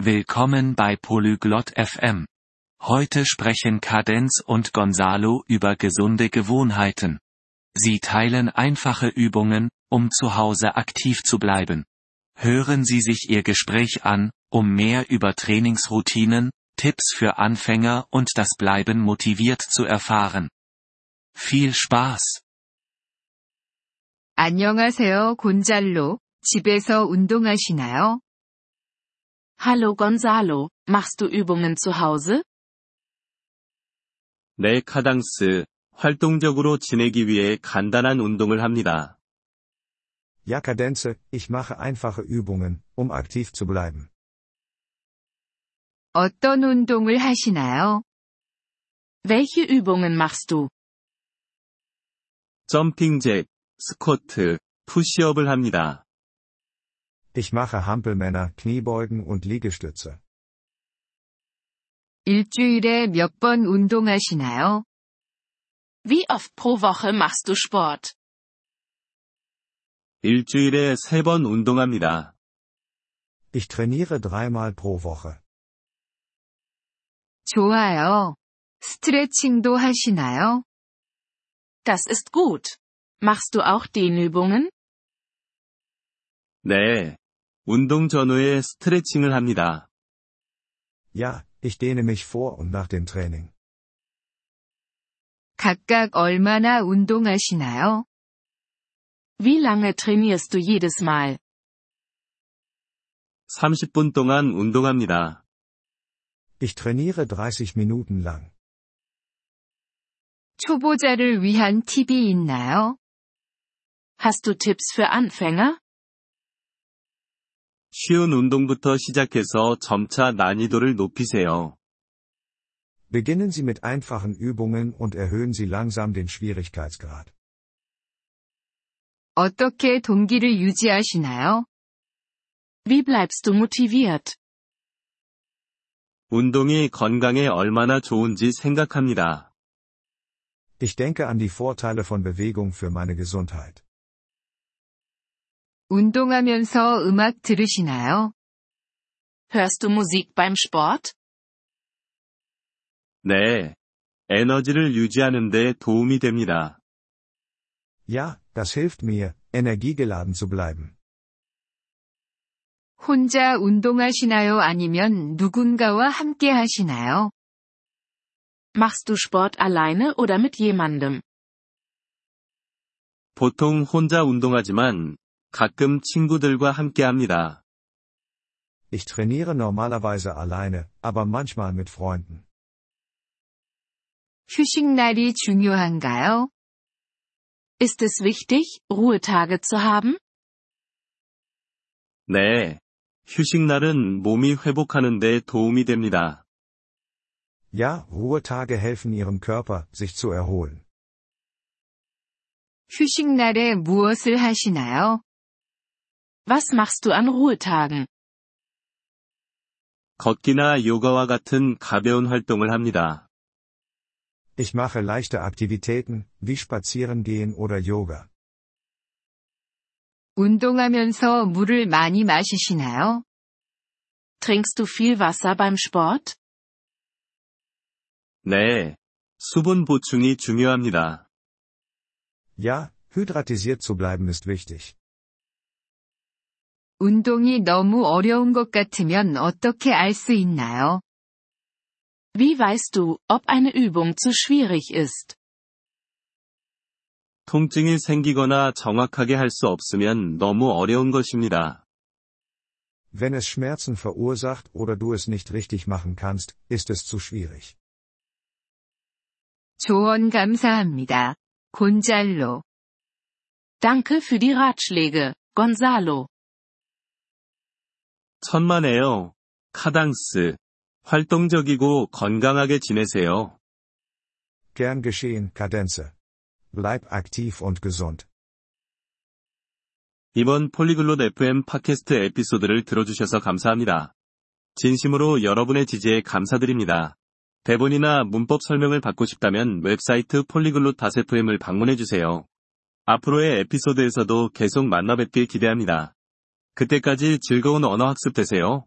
Willkommen bei Polyglot FM. Heute sprechen Kadenz und Gonzalo über gesunde Gewohnheiten. Sie teilen einfache Übungen, um zu Hause aktiv zu bleiben. Hören Sie sich Ihr Gespräch an, um mehr über Trainingsroutinen, Tipps für Anfänger und das Bleiben motiviert zu erfahren. Viel Spaß! 안녕하세요, 곤잘로. 집에서 운동하시나요? Hallo Gonzalo, machst du Übungen zu Hause? 네, 카당스. 활동적으로 지내기 위해 간단한 운동을 합니다. Ja, Kadenze, ich mache einfache Übungen, um aktiv zu bleiben. 어떤 운동을 하시나요? Welche Übungen machst du? 점핑잭, 스쿼트, 푸시업을 합니다. Ich mache Hampelmänner, Kniebeugen und Liegestütze. 일주일에 몇 번 운동하시나요? Wie oft pro Woche machst du Sport? 일주일에 세 번 운동합니다. Ich trainiere dreimal pro Woche. 좋아요. 스트레칭도 하시나요? Das ist gut. Machst du auch Dehnübungen? 네. 운동 전후에 스트레칭을 합니다. Ja, ich dehne mich vor und nach dem Training. 각각 얼마나 운동하시나요? Wie lange trainierst du jedes Mal? 30분 동안 운동합니다. Ich trainiere 30 Minuten lang. 초보자를 위한 팁이 있나요? Hast du Tipps für Anfänger? 쉬운 운동부터 시작해서 점차 난이도를 높이세요. Beginnen Sie mit einfachen Übungen und erhöhen Sie langsam den Schwierigkeitsgrad. 어떻게 동기를 유지하시나요? Wie bleibst du motiviert? 운동이 건강에 얼마나 좋은지 생각합니다. Ich denke an die Vorteile von Bewegung für meine Gesundheit. 운동하면서 음악 들으시나요? Hörst du Musik beim Sport? 네. 에너지를 유지하는 데 도움이 됩니다. Ja, das hilft mir, energiegeladen zu bleiben. 혼자 운동하시나요? 아니면 누군가와 함께 하시나요? Machst du Sport alleine oder mit jemandem? 보통 혼자 운동하지만 가끔 친구들과 함께 합니다. Ich trainiere normalerweise alleine, aber manchmal mit Freunden. 휴식날이 중요한가요? Ist es wichtig, Ruhetage zu haben? 네. 휴식날은 몸이 회복하는 데 도움이 됩니다. Ja, Ruhetage helfen Ihrem Körper, sich zu erholen. 휴식날에 무엇을 하시나요? Was machst du an Ruhetagen? 걷기나 요가와 같은 가벼운 활동을 합니다. Ich mache leichte Aktivitäten, wie Spazierengehen oder Yoga. 운동하면서 물을 많이 마시시나요? Trinkst du viel Wasser beim Sport? 네. 수분 보충이 중요합니다. Ja, hydratisiert zu bleiben ist wichtig. 운동이 너무 어려운 것 같으면 어떻게 알 수 있나요? Wie weißt du, ob eine Übung zu schwierig ist? 통증이 생기거나 정확하게 할 수 없으면 너무 어려운 것입니다. Wenn es Schmerzen verursacht oder du es nicht richtig machen kannst, ist es zu schwierig. 조언 감사합니다. 곤잘로. Danke für die Ratschläge, Gonzalo. 천만에요. 카당스. 활동적이고 건강하게 지내세요. Gern geschehen, Kadenze. Bleib aktiv und gesund. 이번 폴리글롯 FM 팟캐스트 에피소드를 들어주셔서 감사합니다. 진심으로 여러분의 지지에 감사드립니다. 대본이나 문법 설명을 받고 싶다면 웹사이트 폴리글롯 다세프엠을 방문해주세요. 앞으로의 에피소드에서도 계속 만나 뵙길 기대합니다. 그때까지 즐거운 언어 학습 되세요.